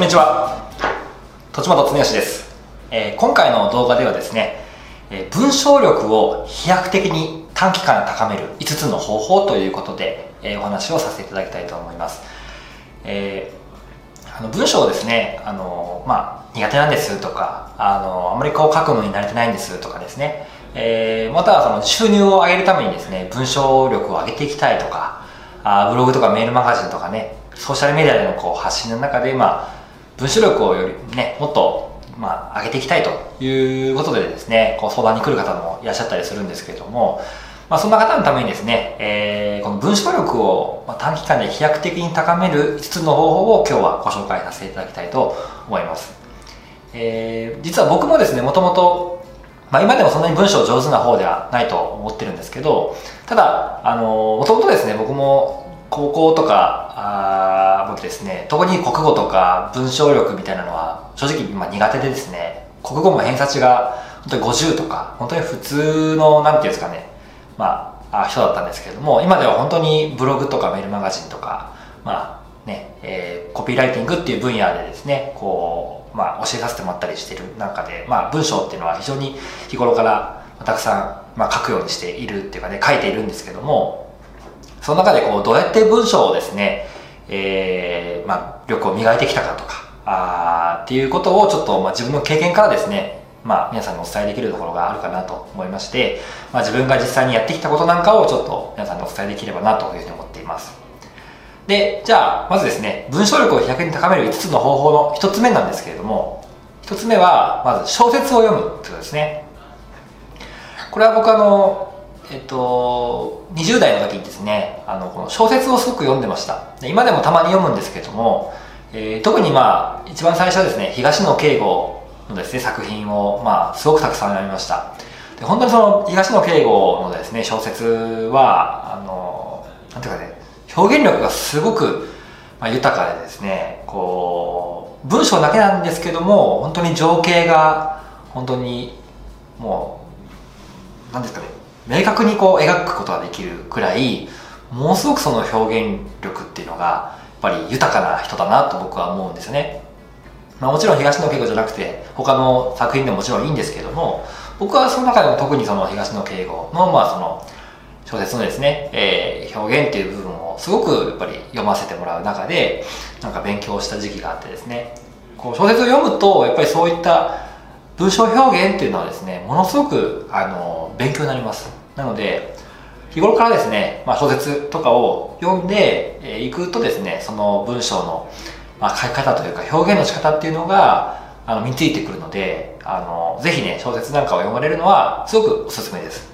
こんにちは。栃本恒義です、えー今回の動画ではですね、えー文章力を飛躍的に短期間で高める5つの方法ということで、えーお話をさせていただきたいと思います、えあの文章をですねあの、まあ、苦手なんですとかあのあまりこう書くのに慣れてないんですとかですね、えまたはその収入を上げるためにですね文章力を上げていきたいとかあブログとかメールマガジンとかねソーシャルメディアでのこう発信の中で、まあ、文章力をよりねもっと、まあ、上げていきたいということでですねこう相談に来る方もいらっしゃったりするんですけれども、まあ、そんな方のためにですね、えーこの文章力を短期間で飛躍的に高める5つの方法を今日はご紹介させていただきたいと思います、えー実は僕もですねもともとまあ、今でもそんなに文章上手な方ではないと思ってるんですけどただあのもともとですね僕も高校とかあ僕ですね特に国語とか文章力みたいなのは正直今苦手でですね国語も偏差値が本当に50とか本当に普通のなんていうんですかねまあ人だったんですけれども今では本当にブログとかメールマガジンとかまあね、えーコピーライティングっていう分野でですねこう、まあ、教えさせてもらったりしている中で、まあ、文章っていうのは非常に日頃からたくさん、まあ、書くようにしているっていうかね書いているんですけどもその中でこうどうやって文章をですね、えーまあ、力を磨いてきたかとかあーっていうことをちょっと、まあ、自分の経験からですねまあ、皆さんにお伝えできるところがあるかなと思いまして、まあ、自分が実際にやってきたことなんかをちょっと皆さんにお伝えできればなというふうに思っています。でじゃあまずですね文章力を飛躍に高める5つの方法の1つ目なんですけれども1つ目はまず小説を読むということですね。これは僕あのえっと20代の時にですねあのこの小説をすごく読んでました。今でもたまに読むんですけども、えー特にまあ一番最初はですね東野圭吾のですね作品をまあすごくたくさん読みました。で本当にその東野圭吾のですね小説はあのなんていうかね表現力がすごく、まあ、豊かでですねこう文章だけなんですけども本当に情景が本当にもうなんですかね明確にこう描くことができるくらいものすごくその表現力っていうのがやっぱり豊かな人だなと僕は思うんですね、まあ、もちろん東野圭吾じゃなくて他の作品でももちろんいいんですけども僕はその中でも特にその東野圭吾のまあその小説のですね、えー表現っていう部分をすごくやっぱり読ませてもらう中でなんか勉強した時期があってですね。こう小説を読むとやっぱりそういった文章表現っていうのはですねものすごくあの勉強になります。なので日頃からですね、まあ、小説とかを読んでいくとですねその文章の、まあ、書き方というか表現の仕方っていうのがあの身についてくるのであのぜひね小説なんかを読まれるのはすごくおすすめです。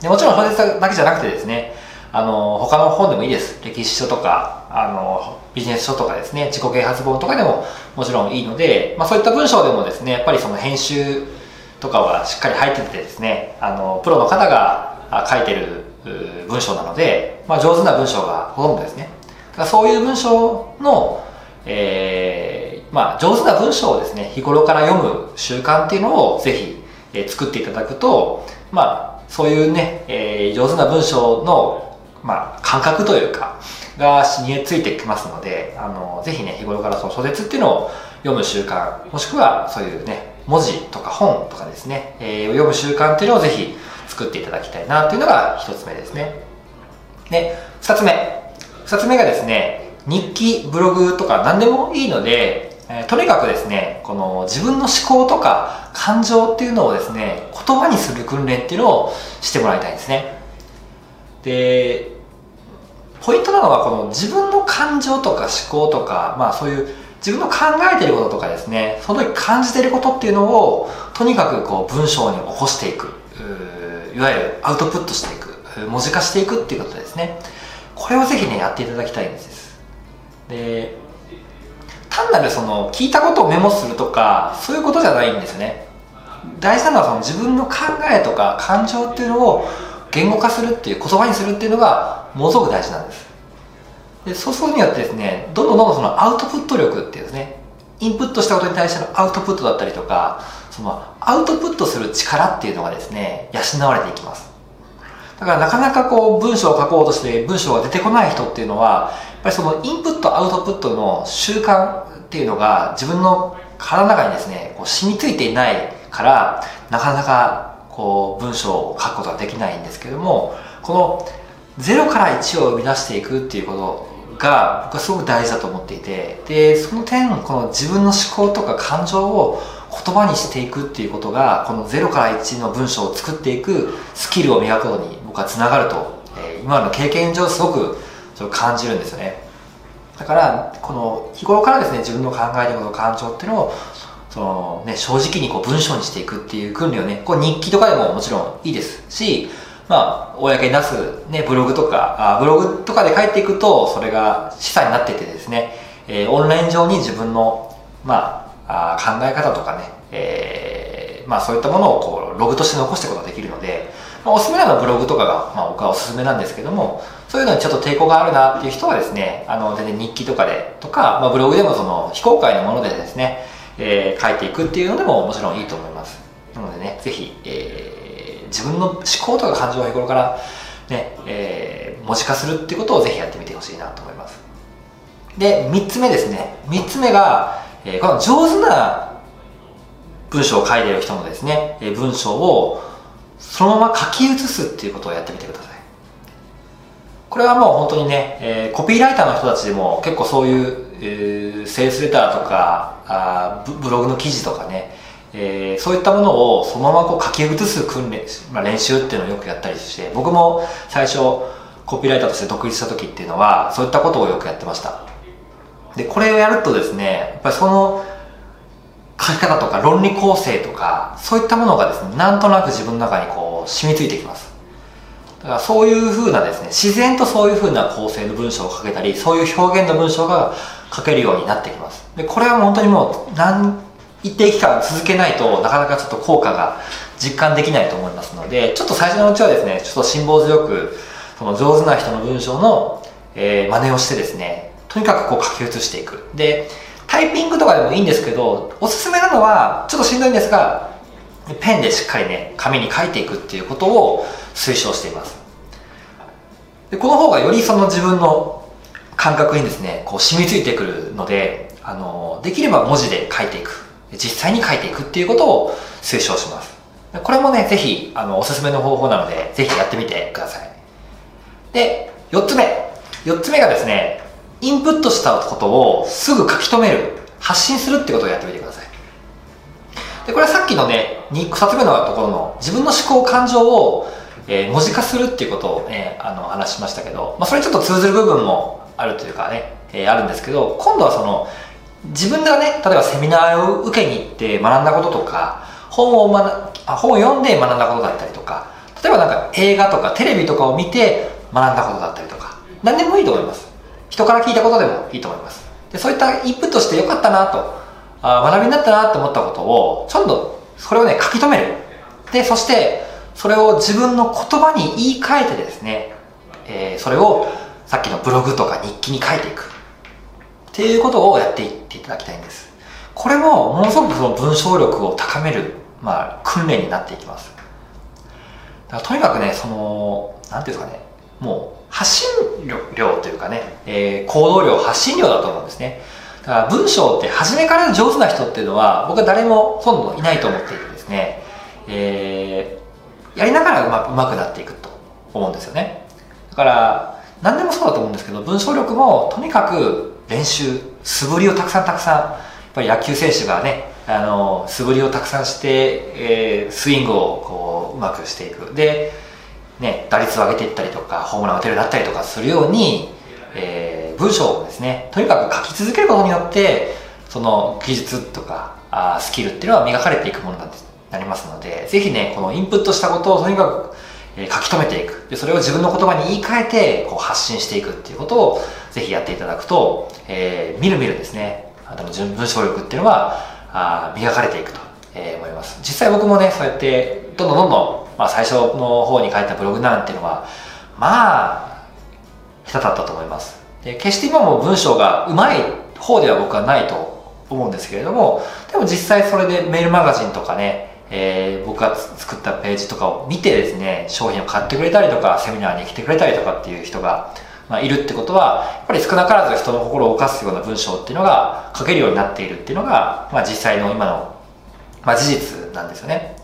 でもちろん小説だけじゃなくてですねあの他の本でもいいです。歴史書とかあのビジネス書とかですね自己啓発本とかでももちろんいいので、まあ、そういった文章でもですねやっぱりその編集とかはしっかり入っててですねあのプロの方が書いてる文章なので、まあ、上手な文章がほとんどですね。だからそういう文章の、えーまあ、上手な文章をですね日頃から読む習慣っていうのをぜひ、え作っていただくと、まあ、そういうね、えー上手な文章の、まあ、感覚というかが身についてきますのであのぜひね日頃からその小説っていうのを読む習慣もしくはそういうね文字とか本とかですね、えー読む習慣っていうのをぜひ作っていただきたいなっていうのが一つ目ですね。で二つ目。二つ目がですね日記ブログとか何でもいいので、えーとにかくですねこの自分の思考とか感情っていうのをですね言葉にする訓練っていうのをしてもらいたいんですね。でポイントなのはこの自分の感情とか思考とかまあそういう自分の考えてることとかですねその時感じてることっていうのをとにかくこう文章に起こしていく。いわゆるアウトプットしていく。文字化していくっていうことですね。これをぜひねやっていただきたいんです。で単なるその聞いたことをメモするとかそういうことじゃないんですね。大事なのはその自分の考えとか感情っていうのを言語化するっていう言葉にするっていうのがものすごく大事なんです。でそうするによってですねどんどんどんどんそのアウトプット力っていうですね。インプットしたことに対してのアウトプットだったりとかそのアウトプットする力っていうのがですね養われていきます。だからなかなかこう文章を書こうとして文章が出てこない人っていうのはやっぱりそのインプットアウトプットの習慣っていうのが自分の体の中にですねこう染みついていないからなかなかこう文章を書くことができないんですけどもこの0から1を生み出していくっていうことが僕はすごく大事だと思っていてでその点この自分の思考とか感情を言葉にしていくっていうことがこの0から1の文章を作っていくスキルを磨くことに僕はつながると、えー、今の経験上すごくそれ感じるんですよね。だからこの日頃からですね自分の考えてること感情っていうのをその、ね、正直にこう文章にしていくっていう訓練をねこう日記とかでももちろんいいですしまあ、公に出す、ね、ブログとかあブログとかで書いていくとそれが資産になっててですね、えー、オンライン上に自分の、まあ、あ考え方とかね、えーまあ、そういったものをこうログとして残していくことができるので、まあ、おすすめなのブログとかが、まあ、僕はおすすめなんですけどもそういうのにちょっと抵抗があるなっていう人はですねあの全然日記とかでとか、まあ、ブログでもその非公開のものでですね、えー、書いていくっていうのでももちろんいいと思います。なのでねぜひ、えー、自分の思考とか感情を日頃からね、えー、文字化するっていうことをぜひやってみてほしいなと思います。で3つ目ですね。3つ目が、えー、この上手な文章を書いている人のですね、えー、文章をそのまま書き写すっていうことをやってみてください。これはもう本当にね、えー、コピーライターの人たちでも結構そういう、えー、セールスレターとかあブログの記事とかね、えー、そういったものをそのままこう書き写す訓練、まあ、練習っていうのをよくやったりして僕も最初コピーライターとして独立した時っていうのはそういったことをよくやってましたでこれをやるとですねやっぱりその書き方とか論理構成とかそういったものがですねなんとなく自分の中にこう染みついてきますだからそういうふうなですね、自然とそういうふうな構成の文章を書けたり、そういう表現の文章が書けるようになってきます。で、これは本当にもう何、一定期間続けないとなかなかちょっと効果が実感できないと思いますので、ちょっと最初のうちはですね、ちょっと辛抱強く、その上手な人の文章の、えー、真似をしてですね、とにかくこう書き写していく。で、タイピングとかでもいいんですけど、おすすめなのは、ちょっとしんどいんですが、ペンでしっかりね、紙に書いていくっていうことを推奨しています。でこの方がよりその自分の感覚にですね、こう染みついてくるので、あの、できれば文字で書いていく。実際に書いていくっていうことを推奨します。これもね、ぜひ、あの、おすすめの方法なので、ぜひやってみてください。で、4つ目。4つ目がですね、インプットしたことをすぐ書き留める、発信するってことをやってみてください。で、これはさっきのね、2つ目のところの自分の思考感情を、えー、文字化するっていうことをね、あの話しましたけど、まあ、それちょっと通ずる部分もあるというかね、えー、あるんですけど、今度はその、自分がね、例えばセミナーを受けに行って学んだこととか、本を学あ本を読んで学んだことだったりとか、例えばなんか映画とかテレビとかを見て学んだことだったりとか、何でもいいと思います。人から聞いたことでもいいと思います。でそういったインプットしてよかったなと、あ学びになったなと思ったことを、ちょっとそれをね、書き留める。で、そして、それを自分の言葉に言い換えてですね、えー、それをさっきのブログとか日記に書いていく。っていうことをやっていっていただきたいんです。これもものすごくその文章力を高める、まあ、訓練になっていきます。だからとにかくね、その、なんていうんですかね、もう発信量というかね、えー、行動量、発信量だと思うんですね。だから文章って初めから上手な人っていうのは僕は誰もほとんどいないと思っていてですね、えー、やりながらうまうまくなっていくと思うんですよね。だから何でもそうだと思うんですけど文章力もとにかく練習素振りをたくさんたくさんやっぱり野球選手がねあの素振りをたくさんして、えー、スイングをこううまくしていく。で、ね、打率を上げていったりとかホームランを打てるようになったりとかするように、えー、文章をですねとにかく書き続けることによってその技術とかあスキルっていうのは磨かれていくものなんですなりますのでぜひねこのインプットしたことをとにかくえ書き留めていく。でそれを自分の言葉に言い換えてこう発信していくっていうことをぜひやっていただくと、えー、みるみるですねあの文章力っていうのはあ磨かれていくと、えー、思います。実際僕もねそうやってどんどんどんどん、まあ、最初の方に書いたブログなんていうのはまあ下手だったと思います。で決して今も文章がうまい方では僕はないと思うんですけれどもでも実際それでメールマガジンとかねえー、僕が作ったページとかを見てですね商品を買ってくれたりとかセミナーに来てくれたりとかっていう人が、まあ、いるってことは、やっぱり少なからず人の心を動かすような文章っていうのが書けるようになっているっていうのが、まあ、実際の今の、まあ、事実なんですよね。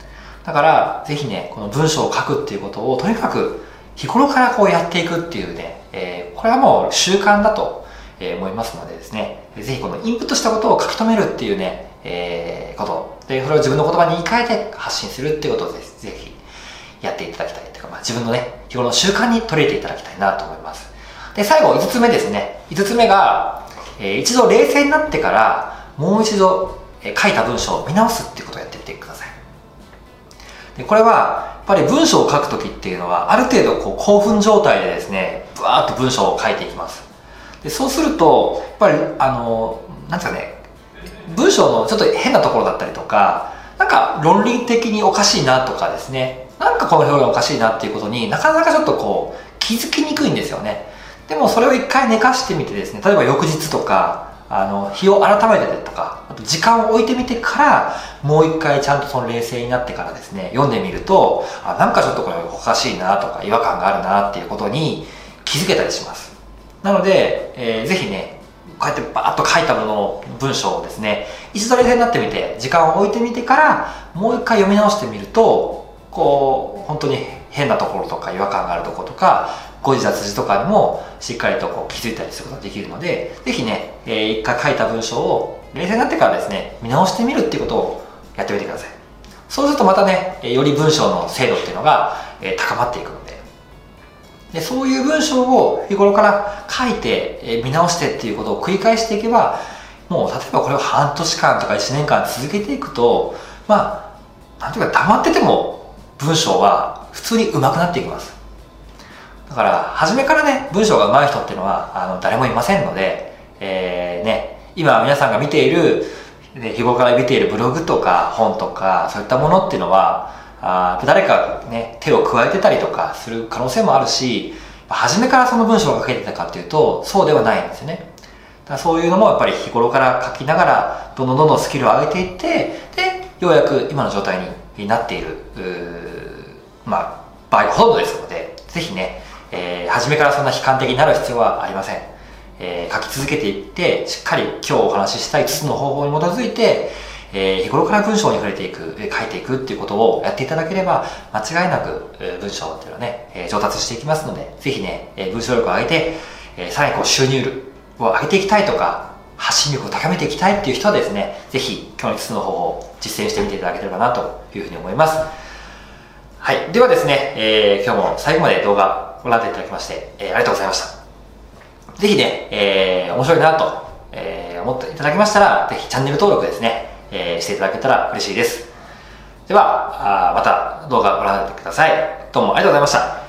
だから、ぜひね、この文章を書くっていうことを、とにかく日頃からこうやっていくっていうね、えー、これはもう習慣だと思いますのでですね、ぜひこのインプットしたことを書き留めるっていうね、えー、こと、で、それを自分の言葉に言い換えて発信するっていうことをぜひやっていただきたいというか、まあ、自分のね、日頃の習慣に取り入れていただきたいなと思います。で、最後、5つ目ですね。5つ目が、えー、一度冷静になってから、もう一度、えー、書いた文章を見直すっていうことをやってみてください。で、これは、やっぱり文章を書くときっていうのは、ある程度こう興奮状態でですね、ブワーッと文章を書いていきます。で、そうすると、やっぱり、あの、なんですかね、章のちょっと変なところだったりとか、なんか論理的におかしいなとかですね、なんかこの表現おかしいなっていうことになかなかちょっとこう気づきにくいんですよね。でもそれを一回寝かしてみてですね、例えば翌日とか、あの、日を改めてとか、あと時間を置いてみてから、もう一回ちゃんとその冷静になってからですね、読んでみると、あ、なんかちょっとこれおかしいなとか違和感があるなっていうことに気づけたりします。なので、えー、ぜひね、こうやってバーッと書いたものを文章をですね一度冷静になってみて時間を置いてみてからもう一回読み直してみるとこう本当に変なところとか違和感があるところとか誤字脱字とかにもしっかりとこう気づいたりすることができるのでぜひね、えー、一回書いた文章を冷静になってからですね見直してみるっていうことをやってみてください。そうするとまたねより文章の精度っていうのが高まっていくのででそういう文章を日頃から書いて、え見直してっていうことを繰り返していけばもう例えばこれを半年間とか1年間続けていくとまあなんていうか黙ってても文章は普通に上手くなっていきます。だから初めからね文章が上手い人っていうのはあの誰もいませんので、えー、ね今皆さんが見ているね日頃から見ているブログとか本とかそういったものっていうのはあ誰かね、手を加えてたりとかする可能性もあるし、初めからその文章が書けてたかっていうと、そうではないんですよね。だそういうのもやっぱり日頃から書きながら、どんどんどんどんスキルを上げていって、で、ようやく今の状態になっている、まあ、場合ほとんどですので、ぜひね、えー、初めからそんな悲観的になる必要はありません。えー、書き続けていって、しっかり今日お話しした5つの方法に基づいて、えー、日頃から文章に触れていく、書いていくっていうことをやっていただければ、間違いなく文章っていうのはね、え上達していきますので、ぜひね、文章力を上げて、えさらにこう収入を上げていきたいとか、発信力を高めていきたいっていう人はですね、ぜひ今日の5つの方法を実践してみていただければなというふうに思います。はい。ではですね、えー、今日も最後まで動画ご覧いただきまして、えー、ありがとうございました。ぜひね、えー、面白いなと、えー、思っていただけましたら、ぜひチャンネル登録ですね、えー、していただけたら嬉しいです。では、あまた動画をご覧になってください。どうもありがとうございました。